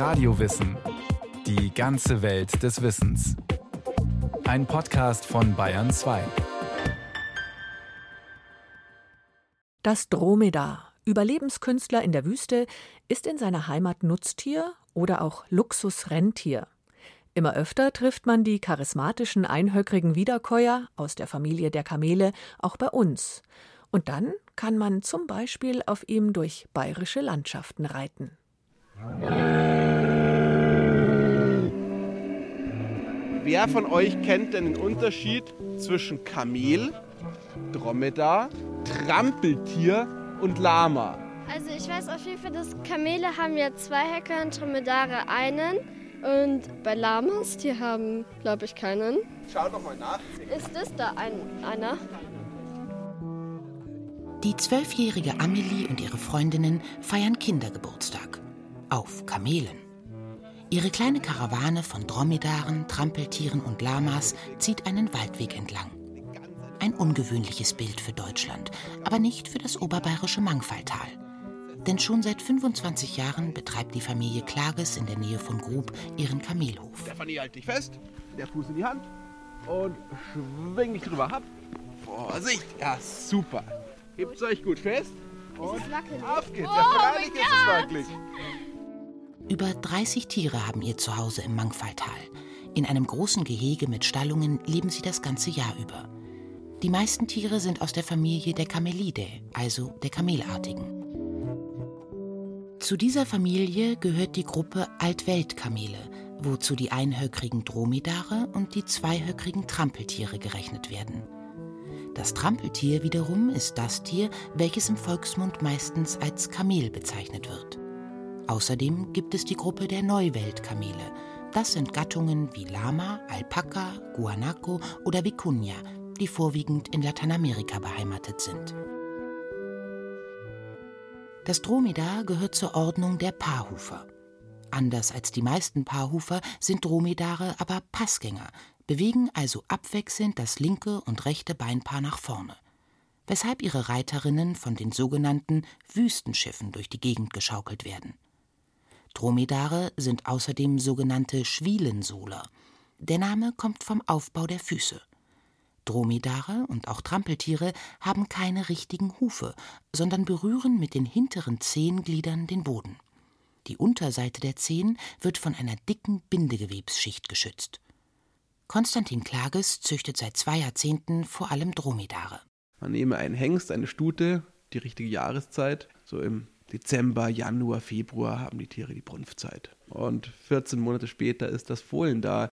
Radiowissen. Die ganze Welt des Wissens. Ein Podcast von Bayern 2. Das Dromedar, Überlebenskünstler in der Wüste, ist in seiner Heimat Nutztier oder auch Luxusrentier. Immer öfter trifft man die charismatischen einhöckrigen Wiederkäuer aus der Familie der Kamele auch bei uns. Und dann kann man zum Beispiel auf ihm durch bayerische Landschaften reiten. Wer von euch kennt denn den Unterschied zwischen Kamel, Dromedar, Trampeltier und Lama? Also ich weiß auf jeden Fall, dass Kamele haben ja zwei Höcker und Dromedare einen. Und bei Lamas, die haben, glaube ich, keinen. Schau doch mal nach. Ist das da ein, einer? Die zwölfjährige Amelie und ihre Freundinnen feiern Kindergeburtstag. Auf Kamelen. Ihre kleine Karawane von Dromedaren, Trampeltieren und Lamas zieht einen Waldweg entlang. Ein ungewöhnliches Bild für Deutschland, aber nicht für das oberbayerische Mangfalltal. Denn schon seit 25 Jahren betreibt die Familie Klages in der Nähe von Grub ihren Kamelhof. Stefanie, halt dich fest. Der Fuß in die Hand. Und schwing dich drüber ab. Vorsicht. Ja, super. Hebt's euch gut fest. Und auf geht's. Ja, freilich ist es wackelig. Über 30 Tiere haben ihr Zuhause im Mangfalltal. In einem großen Gehege mit Stallungen leben sie das ganze Jahr über. Die meisten Tiere sind aus der Familie der Camelidae, also der Kamelartigen. Zu dieser Familie gehört die Gruppe Altweltkamele, wozu die einhöckrigen Dromedare und die zweihöckrigen Trampeltiere gerechnet werden. Das Trampeltier wiederum ist das Tier, welches im Volksmund meistens als Kamel bezeichnet wird. Außerdem gibt es die Gruppe der Neuweltkamele. Das sind Gattungen wie Lama, Alpaka, Guanaco oder Vicuña, die vorwiegend in Lateinamerika beheimatet sind. Das Dromedar gehört zur Ordnung der Paarhufer. Anders als die meisten Paarhufer sind Dromedare aber Passgänger, bewegen also abwechselnd das linke und rechte Beinpaar nach vorne, weshalb ihre Reiterinnen von den sogenannten Wüstenschiffen durch die Gegend geschaukelt werden. Dromedare sind außerdem sogenannte Schwielensohler. Der Name kommt vom Aufbau der Füße. Dromedare und auch Trampeltiere haben keine richtigen Hufe, sondern berühren mit den hinteren Zehengliedern den Boden. Die Unterseite der Zehen wird von einer dicken Bindegewebsschicht geschützt. Konstantin Klages züchtet seit zwei Jahrzehnten vor allem Dromedare. Man nehme einen Hengst, eine Stute, die richtige Jahreszeit. So im Dezember, Januar, Februar haben die Tiere die Brunftzeit. Und 14 Monate später ist das Fohlen da.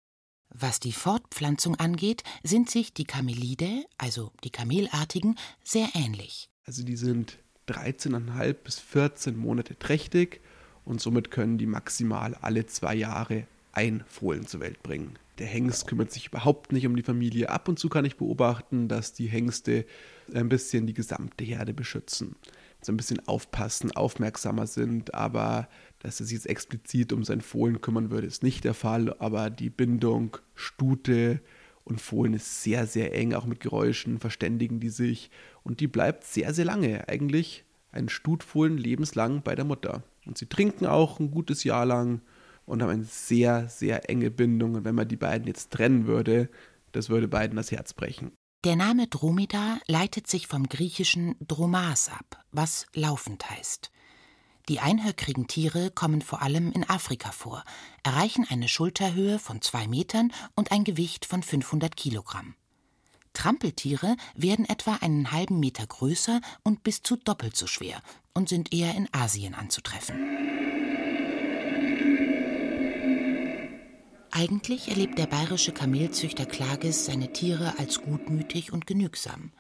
Was die Fortpflanzung angeht, sind sich die Kamelidae, also die Kamelartigen, sehr ähnlich. Also die sind 13,5 bis 14 Monate trächtig und somit können die maximal alle zwei Jahre ein Fohlen zur Welt bringen. Der Hengst kümmert sich überhaupt nicht um die Familie. Ab und zu kann ich beobachten, dass die Hengste ein bisschen die gesamte Herde beschützen. So ein bisschen aufpassen, aufmerksamer sind, aber dass er sich jetzt explizit um sein Fohlen kümmern würde, ist nicht der Fall. Aber die Bindung Stute und Fohlen ist sehr, sehr eng, auch mit Geräuschen verständigen die sich und die bleibt sehr, sehr lange. Eigentlich ein Stutfohlen lebenslang bei der Mutter. Und sie trinken auch ein gutes Jahr lang und haben eine sehr, sehr enge Bindung. Und wenn man die beiden jetzt trennen würde, das würde beiden das Herz brechen. Der Name Dromedar leitet sich vom griechischen Dromas ab, was laufend heißt. Die einhöckrigen Tiere kommen vor allem in Afrika vor, erreichen eine Schulterhöhe von zwei Metern und ein Gewicht von 500 Kilogramm. Trampeltiere werden etwa einen halben Meter größer und bis zu doppelt so schwer und sind eher in Asien anzutreffen. Eigentlich erlebt der bayerische Kamelzüchter Klages seine Tiere als gutmütig und genügsam.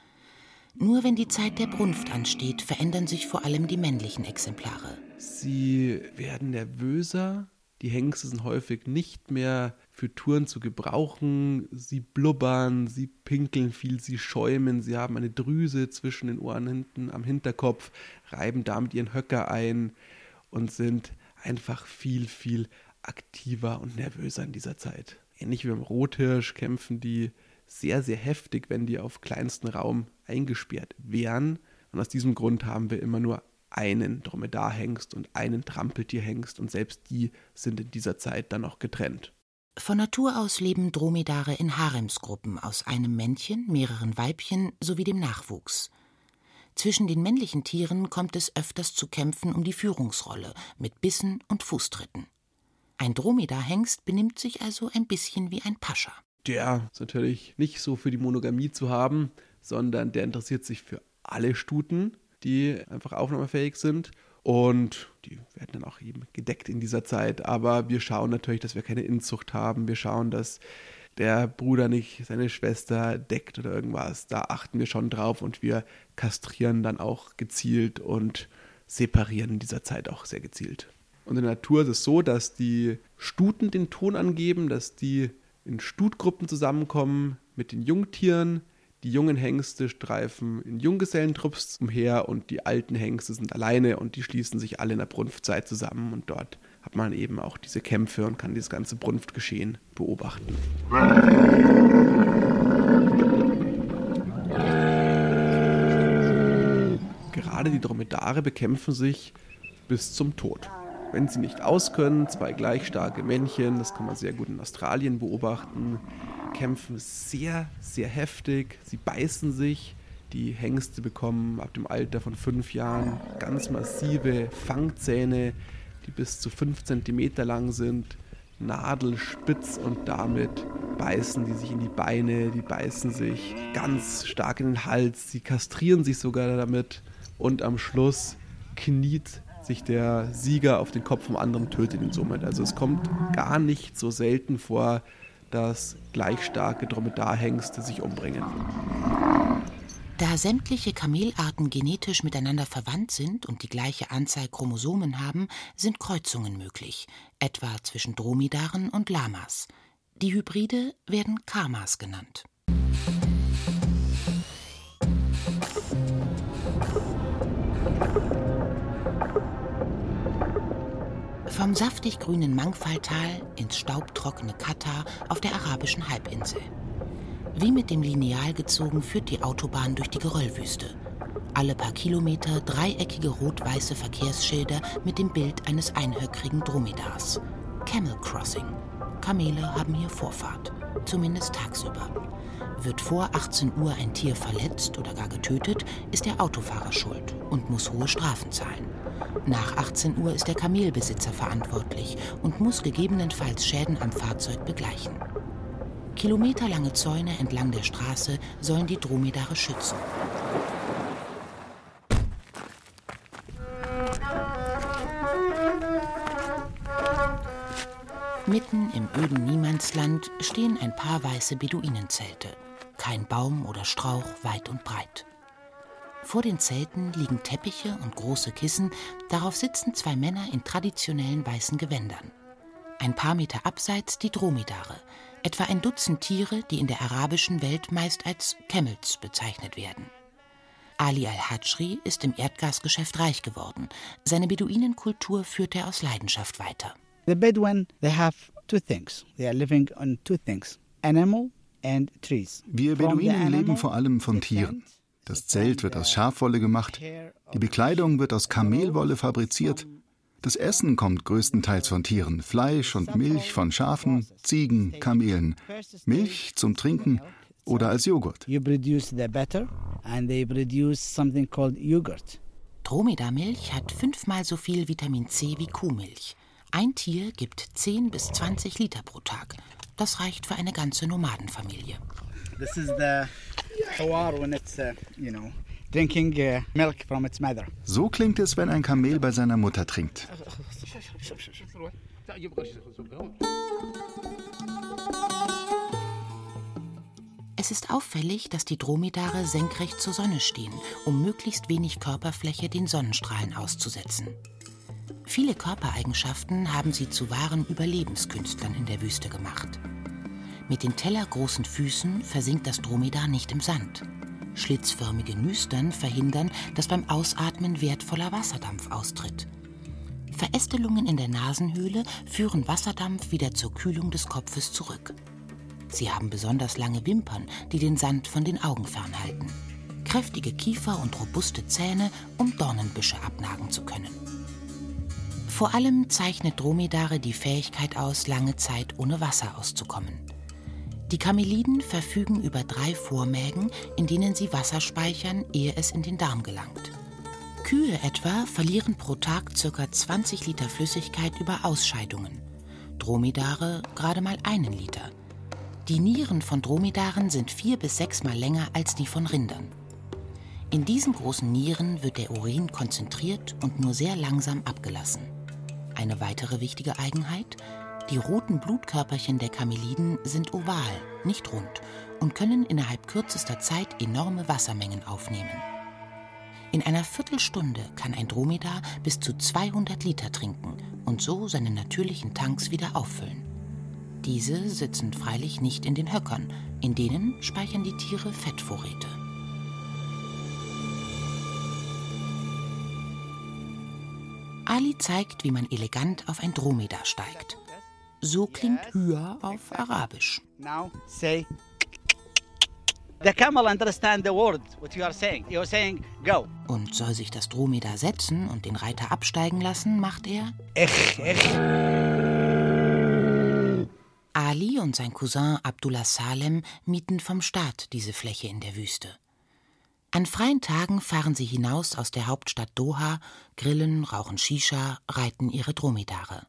Nur wenn die Zeit der Brunft ansteht, verändern sich vor allem die männlichen Exemplare. Sie werden nervöser, die Hengste sind häufig nicht mehr für Touren zu gebrauchen. Sie blubbern, sie pinkeln viel, sie schäumen, sie haben eine Drüse zwischen den Ohren hinten am Hinterkopf, reiben damit ihren Höcker ein und sind einfach viel, viel aktiver und nervöser in dieser Zeit. Ähnlich wie beim Rothirsch kämpfen die sehr, sehr heftig, wenn die auf kleinsten Raum eingesperrt wären. Und aus diesem Grund haben wir immer nur einen Dromedarhengst und einen Trampeltierhengst und selbst die sind in dieser Zeit dann noch getrennt. Von Natur aus leben Dromedare in Haremsgruppen aus einem Männchen, mehreren Weibchen sowie dem Nachwuchs. Zwischen den männlichen Tieren kommt es öfters zu Kämpfen um die Führungsrolle mit Bissen und Fußtritten. Ein Dromedarhengst benimmt sich also ein bisschen wie ein Pascha. Der ist natürlich nicht so für die Monogamie zu haben, sondern der interessiert sich für alle Stuten, die einfach aufnahmefähig sind. Und die werden dann auch eben gedeckt in dieser Zeit. Aber wir schauen natürlich, dass wir keine Inzucht haben. Wir schauen, dass der Bruder nicht seine Schwester deckt oder irgendwas. Da achten wir schon drauf und wir kastrieren dann auch gezielt und separieren in dieser Zeit auch sehr gezielt. Und in der Natur ist es so, dass die Stuten den Ton angeben, dass die in Stutgruppen zusammenkommen mit den Jungtieren. Die jungen Hengste streifen in Junggesellentrupps umher und die alten Hengste sind alleine und die schließen sich alle in der Brunftzeit zusammen und dort hat man eben auch diese Kämpfe und kann dieses ganze Brunftgeschehen beobachten. Gerade die Dromedare bekämpfen sich bis zum Tod wenn sie nicht auskönnen, zwei gleich starke Männchen, das kann man sehr gut in Australien beobachten, kämpfen sehr, sehr heftig. Sie beißen sich. Die Hengste bekommen ab dem Alter von fünf Jahren ganz massive Fangzähne, die bis zu fünf Zentimeter lang sind, nadelspitz und damit beißen die sich in die Beine, die beißen sich ganz stark in den Hals, sie kastrieren sich sogar damit. Und am Schluss kniet sich der Sieger auf den Kopf vom anderen tötet ihn somit. Also es kommt gar nicht so selten vor, dass gleich starke Dromedarhengste sich umbringen. Da sämtliche Kamelarten genetisch miteinander verwandt sind und die gleiche Anzahl Chromosomen haben, sind Kreuzungen möglich, etwa zwischen Dromedaren und Lamas. Die Hybride werden Kamas genannt. Vom saftig grünen Mangfalltal ins staubtrockene Katar auf der arabischen Halbinsel. Wie mit dem Lineal gezogen führt die Autobahn durch die Geröllwüste. Alle paar Kilometer dreieckige rot-weiße Verkehrsschilder mit dem Bild eines einhöckrigen Dromedars. Camel Crossing. Kamele haben hier Vorfahrt, zumindest tagsüber. Wird vor 18 Uhr ein Tier verletzt oder gar getötet, ist der Autofahrer schuld und muss hohe Strafen zahlen. Nach 18 Uhr ist der Kamelbesitzer verantwortlich und muss gegebenenfalls Schäden am Fahrzeug begleichen. Kilometerlange Zäune entlang der Straße sollen die Dromedare schützen. Mitten im öden Niemandsland stehen ein paar weiße Beduinenzelte. Kein Baum oder Strauch weit und breit. Vor den Zelten liegen Teppiche und große Kissen, darauf sitzen zwei Männer in traditionellen weißen Gewändern. Ein paar Meter abseits die Dromedare, etwa ein Dutzend Tiere, die in der arabischen Welt meist als Camels bezeichnet werden. Ali al-Hajri ist im Erdgasgeschäft reich geworden. Seine Beduinenkultur führt er aus Leidenschaft weiter. The Bedouin, they have two things. They are living on two things: animal and trees. Wir Beduinen leben vor allem von Tieren. Das Zelt wird aus Schafwolle gemacht, die Bekleidung wird aus Kamelwolle fabriziert. Das Essen kommt größtenteils von Tieren, Fleisch und Milch von Schafen, Ziegen, Kamelen, Milch zum Trinken oder als Joghurt. Dromedarmilch hat fünfmal so viel Vitamin C wie Kuhmilch. Ein Tier gibt 10 bis 20 Liter pro Tag. Das reicht für eine ganze Nomadenfamilie. This is the hawar when it's, uh, you know, drinking uh, milk from its mother. So klingt es, wenn ein Kamel bei seiner Mutter trinkt. Es ist auffällig, dass die Dromedare senkrecht zur Sonne stehen, um möglichst wenig Körperfläche den Sonnenstrahlen auszusetzen. Viele Körpereigenschaften haben sie zu wahren Überlebenskünstlern in der Wüste gemacht. Mit den tellergroßen Füßen versinkt das Dromedar nicht im Sand. Schlitzförmige Nüstern verhindern, dass beim Ausatmen wertvoller Wasserdampf austritt. Verästelungen in der Nasenhöhle führen Wasserdampf wieder zur Kühlung des Kopfes zurück. Sie haben besonders lange Wimpern, die den Sand von den Augen fernhalten. kräftige Kiefer und robuste Zähne, um Dornenbüsche abnagen zu können. Vor allem zeichnet Dromedare die Fähigkeit aus, lange Zeit ohne Wasser auszukommen. Die Kameliden verfügen über drei Vormägen, in denen sie Wasser speichern, ehe es in den Darm gelangt. Kühe etwa verlieren pro Tag ca. 20 Liter Flüssigkeit über Ausscheidungen. Dromedare gerade mal einen Liter. Die Nieren von Dromedaren sind vier bis sechsmal länger als die von Rindern. In diesen großen Nieren wird der Urin konzentriert und nur sehr langsam abgelassen. Eine weitere wichtige Eigenheit, die roten Blutkörperchen der Kameliden sind oval, nicht rund und können innerhalb kürzester Zeit enorme Wassermengen aufnehmen. In einer Viertelstunde kann ein Dromedar bis zu 200 Liter trinken und so seine natürlichen Tanks wieder auffüllen. Diese sitzen freilich nicht in den Höckern, in denen speichern die Tiere Fettvorräte. Ali zeigt, wie man elegant auf ein Dromedar steigt. So klingt Hüa auf Arabisch. Now say. The camel understand the word what you are saying. You are saying go. Und soll sich das Dromedar setzen und den Reiter absteigen lassen, macht er Ich, ich. Ali und sein Cousin Abdullah Salem mieten vom Staat diese Fläche in der Wüste. An freien Tagen fahren sie hinaus aus der Hauptstadt Doha, grillen, rauchen Shisha, reiten ihre Dromedare.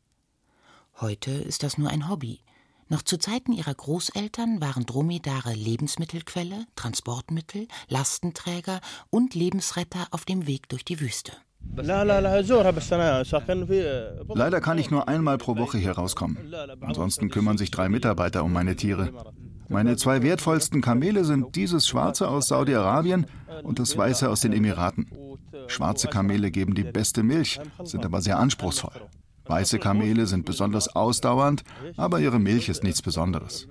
Heute ist das nur ein Hobby. Noch zu Zeiten ihrer Großeltern waren Dromedare Lebensmittelquelle, Transportmittel, Lastenträger und Lebensretter auf dem Weg durch die Wüste. Leider kann ich nur einmal pro Woche hier rauskommen. Ansonsten kümmern sich drei Mitarbeiter um meine Tiere. Meine zwei wertvollsten Kamele sind dieses schwarze aus Saudi-Arabien und das weiße aus den Emiraten. Schwarze Kamele geben die beste Milch, sind aber sehr anspruchsvoll. Weiße Kamele sind besonders ausdauernd, aber ihre Milch ist nichts Besonderes.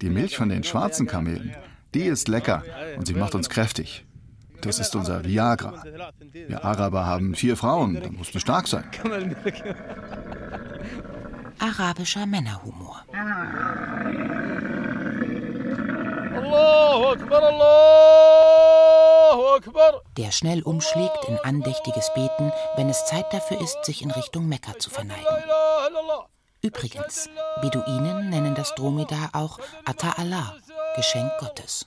Die Milch von den schwarzen Kamelen, die ist lecker und sie macht uns kräftig. Das ist unser Viagra. Wir Araber haben vier Frauen, da musst du stark sein. Arabischer Männerhumor. Der schnell umschlägt in andächtiges Beten, wenn es Zeit dafür ist, sich in Richtung Mekka zu verneigen. Übrigens, Beduinen nennen das Dromedar auch Atta Allah, Geschenk Gottes.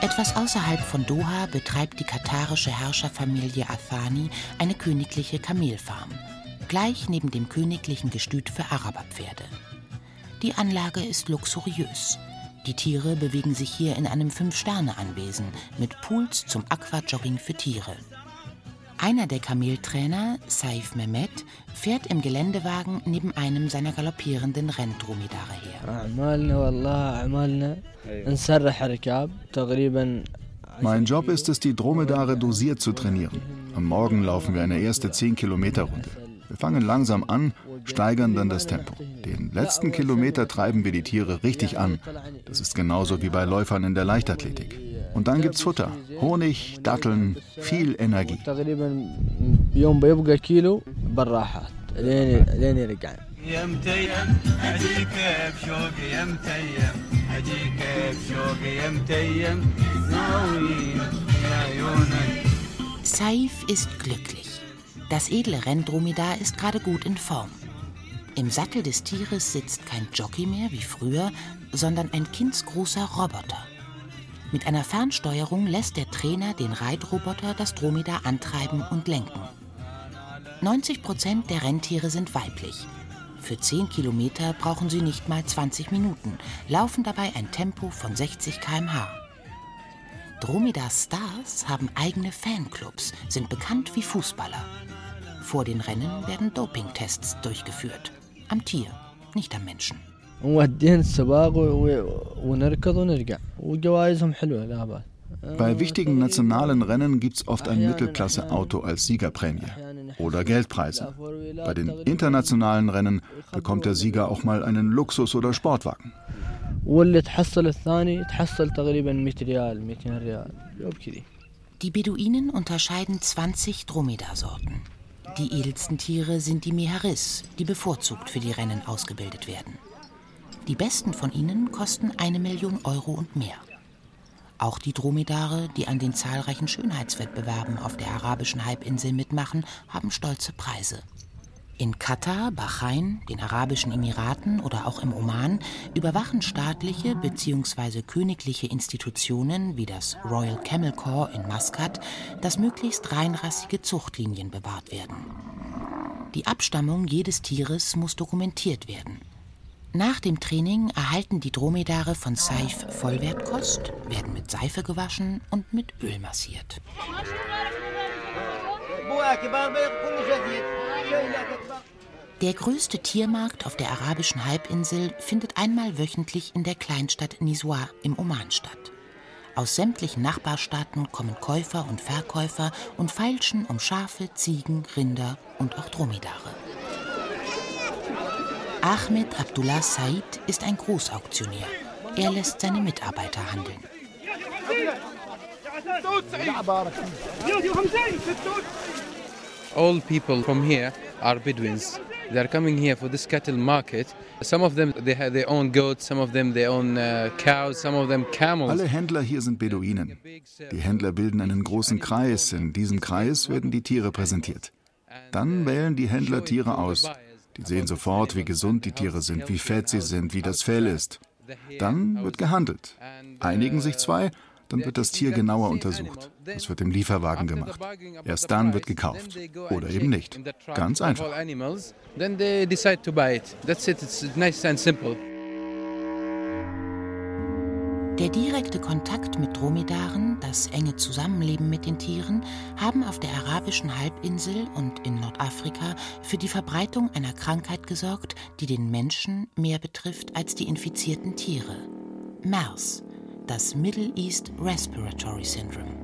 Etwas außerhalb von Doha betreibt die katarische Herrscherfamilie Athani eine königliche Kamelfarm, gleich neben dem königlichen Gestüt für Araberpferde. Die Anlage ist luxuriös. Die Tiere bewegen sich hier in einem Fünf-Sterne-Anwesen mit Pools zum Aquajogging für Tiere. Einer der Kameltrainer, Saif Mehmet, fährt im Geländewagen neben einem seiner galoppierenden Renndromedare her. Mein Job ist es, die Dromedare dosiert zu trainieren. Am Morgen laufen wir eine erste 10-Kilometer-Runde. Wir fangen langsam an, steigern dann das Tempo. Den letzten Kilometer treiben wir die Tiere richtig an. Das ist genauso wie bei Läufern in der Leichtathletik. Und dann gibt's Futter, Honig, Datteln, viel Energie. Saif ist glücklich. Das edle Renndromedar ist gerade gut in Form. Im Sattel des Tieres sitzt kein Jockey mehr wie früher, sondern ein kindsgroßer Roboter. Mit einer Fernsteuerung lässt der Trainer den Reitroboter das Dromedar antreiben und lenken. 90 Prozent der Renntiere sind weiblich. Für 10 Kilometer brauchen sie nicht mal 20 Minuten, laufen dabei ein Tempo von 60 km/h. Dromedar-Stars haben eigene Fanclubs, sind bekannt wie Fußballer. Vor den Rennen werden Dopingtests durchgeführt. Am Tier, nicht am Menschen. Bei wichtigen nationalen Rennen gibt es oft ein Mittelklasse-Auto als Siegerprämie oder Geldpreise. Bei den internationalen Rennen bekommt der Sieger auch mal einen Luxus- oder Sportwagen. Die Beduinen unterscheiden 20 Dromedarsorten. Die edelsten Tiere sind die Meharis, die bevorzugt für die Rennen ausgebildet werden. Die besten von ihnen kosten eine Million Euro und mehr. Auch die Dromedare, die an den zahlreichen Schönheitswettbewerben auf der arabischen Halbinsel mitmachen, haben stolze Preise. In Katar, Bahrain, den Arabischen Emiraten oder auch im Oman überwachen staatliche bzw. königliche Institutionen wie das Royal Camel Corps in Maskat, dass möglichst reinrassige Zuchtlinien bewahrt werden. Die Abstammung jedes Tieres muss dokumentiert werden. Nach dem Training erhalten die Dromedare von Seif Vollwertkost, werden mit Seife gewaschen und mit Öl massiert. Der größte Tiermarkt auf der arabischen Halbinsel findet einmal wöchentlich in der Kleinstadt Nizwa im Oman statt. Aus sämtlichen Nachbarstaaten kommen Käufer und Verkäufer und feilschen um Schafe, Ziegen, Rinder und auch Dromedare. Ahmed Abdullah Said ist ein Großauktionär. Er lässt seine Mitarbeiter handeln. All people from here are Bedouins. They are coming here for this cattle market. Some of them they have their own goats, some of them their own uh, cows, some of them camels. Alle Händler hier sind Beduinen. Die Händler bilden einen großen Kreis. In diesem Kreis werden die Tiere präsentiert. Dann wählen die Händler Tiere aus. Die sehen sofort, wie gesund die Tiere sind, wie fett sie sind, wie das Fell ist. Dann wird gehandelt. Einigen sich zwei, dann wird das Tier genauer untersucht. Das wird im Lieferwagen gemacht. Erst dann wird gekauft. Oder eben nicht. Ganz einfach. Der direkte Kontakt mit Dromedaren, das enge Zusammenleben mit den Tieren haben auf der arabischen Halbinsel und in Nordafrika für die Verbreitung einer Krankheit gesorgt, die den Menschen mehr betrifft als die infizierten Tiere. MERS, das Middle East Respiratory Syndrome.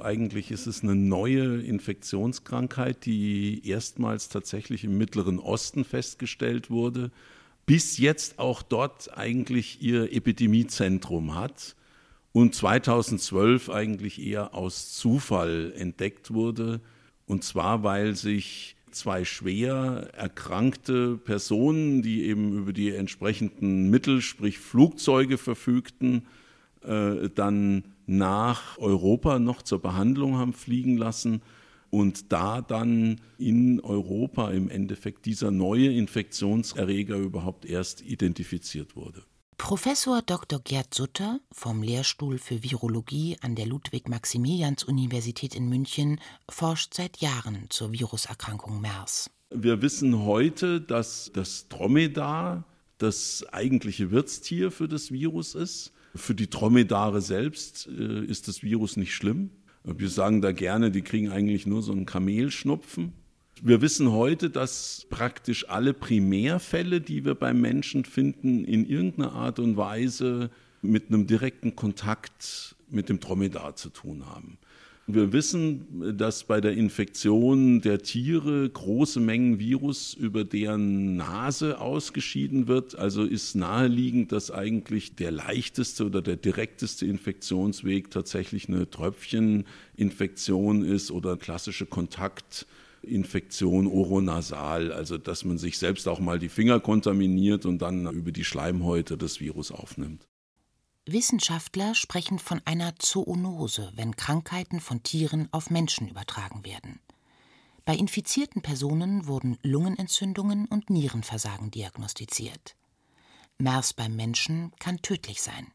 Eigentlich ist es eine neue Infektionskrankheit, die erstmals tatsächlich im Mittleren Osten festgestellt wurde bis jetzt auch dort eigentlich ihr Epidemiezentrum hat und 2012 eigentlich eher aus Zufall entdeckt wurde. Und zwar, weil sich zwei schwer erkrankte Personen, die eben über die entsprechenden Mittel, sprich Flugzeuge verfügten, äh, dann nach Europa noch zur Behandlung haben fliegen lassen und da dann in Europa im Endeffekt dieser neue Infektionserreger überhaupt erst identifiziert wurde. Professor Dr. Gerd Sutter vom Lehrstuhl für Virologie an der Ludwig-Maximilians-Universität in München forscht seit Jahren zur Viruserkrankung MERS. Wir wissen heute, dass das Dromedar das eigentliche Wirtstier für das Virus ist. Für die Dromedare selbst äh, ist das Virus nicht schlimm. Wir sagen da gerne, die kriegen eigentlich nur so einen Kamelschnupfen. Wir wissen heute, dass praktisch alle Primärfälle, die wir beim Menschen finden, in irgendeiner Art und Weise mit einem direkten Kontakt mit dem Dromedar zu tun haben. Wir wissen, dass bei der Infektion der Tiere große Mengen Virus über deren Nase ausgeschieden wird. Also ist naheliegend, dass eigentlich der leichteste oder der direkteste Infektionsweg tatsächlich eine Tröpfcheninfektion ist oder klassische Kontaktinfektion oronasal. Also dass man sich selbst auch mal die Finger kontaminiert und dann über die Schleimhäute das Virus aufnimmt. Wissenschaftler sprechen von einer Zoonose, wenn Krankheiten von Tieren auf Menschen übertragen werden. Bei infizierten Personen wurden Lungenentzündungen und Nierenversagen diagnostiziert. MERS beim Menschen kann tödlich sein.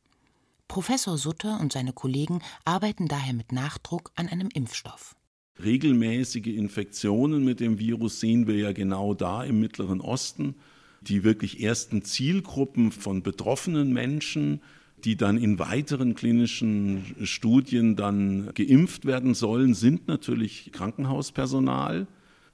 Professor Sutter und seine Kollegen arbeiten daher mit Nachdruck an einem Impfstoff. Regelmäßige Infektionen mit dem Virus sehen wir ja genau da im Mittleren Osten. Die wirklich ersten Zielgruppen von betroffenen Menschen die dann in weiteren klinischen Studien dann geimpft werden sollen, sind natürlich Krankenhauspersonal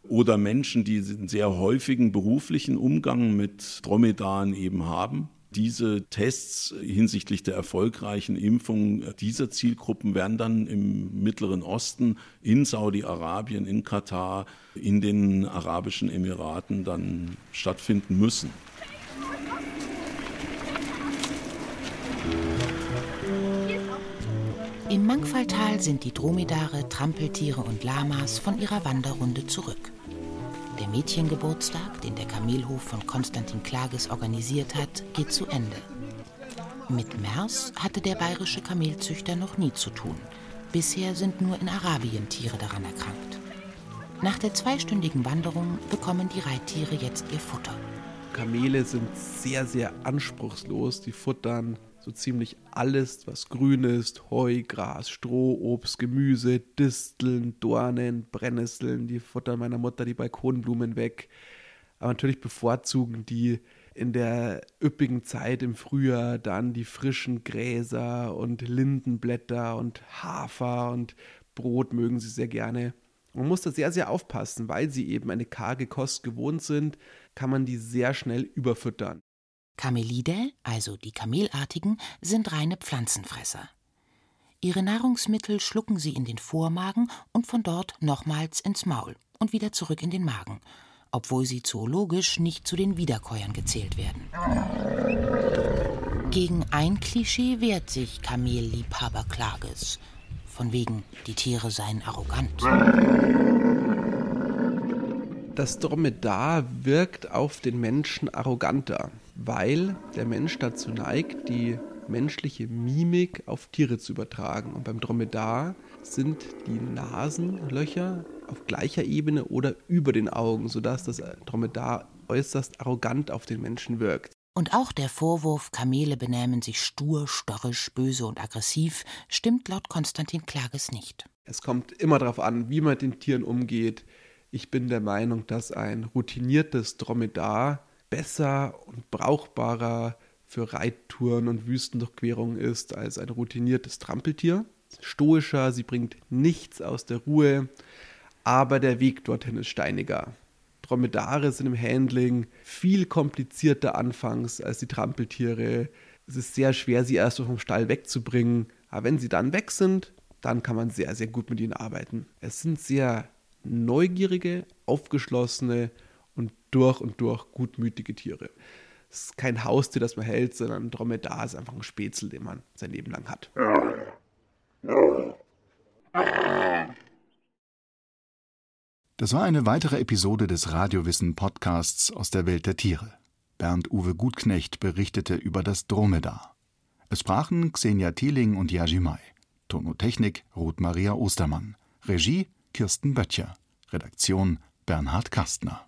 oder Menschen, die einen sehr häufigen beruflichen Umgang mit Dromedaren eben haben. Diese Tests hinsichtlich der erfolgreichen Impfung dieser Zielgruppen werden dann im Mittleren Osten, in Saudi-Arabien, in Katar, in den Arabischen Emiraten dann stattfinden müssen. Im Mangfalltal sind die Dromedare, Trampeltiere und Lamas von ihrer Wanderrunde zurück. Der Mädchengeburtstag, den der Kamelhof von Konstantin Klages organisiert hat, geht zu Ende. Mit MERS hatte der bayerische Kamelzüchter noch nie zu tun. Bisher sind nur in Arabien Tiere daran erkrankt. Nach der zweistündigen Wanderung bekommen die Reittiere jetzt ihr Futter. Kamele sind sehr, sehr anspruchslos. Die futtern so ziemlich alles, was grün ist: Heu, Gras, Stroh, Obst, Gemüse, Disteln, Dornen, Brennnesseln. Die futtern meiner Mutter die Balkonblumen weg. Aber natürlich bevorzugen die in der üppigen Zeit im Frühjahr dann die frischen Gräser und Lindenblätter und Hafer und Brot mögen sie sehr gerne. Man muss da sehr, sehr aufpassen, weil sie eben eine karge Kost gewohnt sind, kann man die sehr schnell überfüttern. Kamelidae, also die Kamelartigen, sind reine Pflanzenfresser. Ihre Nahrungsmittel schlucken sie in den Vormagen und von dort nochmals ins Maul und wieder zurück in den Magen, obwohl sie zoologisch nicht zu den Wiederkäuern gezählt werden. Gegen ein Klischee wehrt sich Kamelliebhaber Klages. Von wegen, die Tiere seien arrogant. Das Dromedar wirkt auf den Menschen arroganter, weil der Mensch dazu neigt, die menschliche Mimik auf Tiere zu übertragen. Und beim Dromedar sind die Nasenlöcher auf gleicher Ebene oder über den Augen, sodass das Dromedar äußerst arrogant auf den Menschen wirkt. Und auch der Vorwurf, Kamele benähmen sich stur, störrisch, böse und aggressiv, stimmt laut Konstantin Klages nicht. Es kommt immer darauf an, wie man mit den Tieren umgeht. Ich bin der Meinung, dass ein routiniertes Dromedar besser und brauchbarer für Reittouren und Wüstendurchquerungen ist als ein routiniertes Trampeltier. Stoischer, sie bringt nichts aus der Ruhe, aber der Weg dorthin ist steiniger. Dromedare sind im Handling viel komplizierter anfangs als die Trampeltiere. Es ist sehr schwer, sie erst vom Stall wegzubringen, aber wenn sie dann weg sind, dann kann man sehr, sehr gut mit ihnen arbeiten. Es sind sehr neugierige, aufgeschlossene und durch und durch gutmütige Tiere. Es ist kein Haustier, das man hält, sondern ein Dromedar ist einfach ein Spätzle, den man sein Leben lang hat. Das war eine weitere Episode des Radiowissen Podcasts aus der Welt der Tiere. Bernd Uwe Gutknecht berichtete über das Dromedar. Es sprachen Xenia Thieling und Yaji Mai. Tonotechnik Ruth Maria Ostermann. Regie Kirsten Böttcher. Redaktion Bernhard Kastner.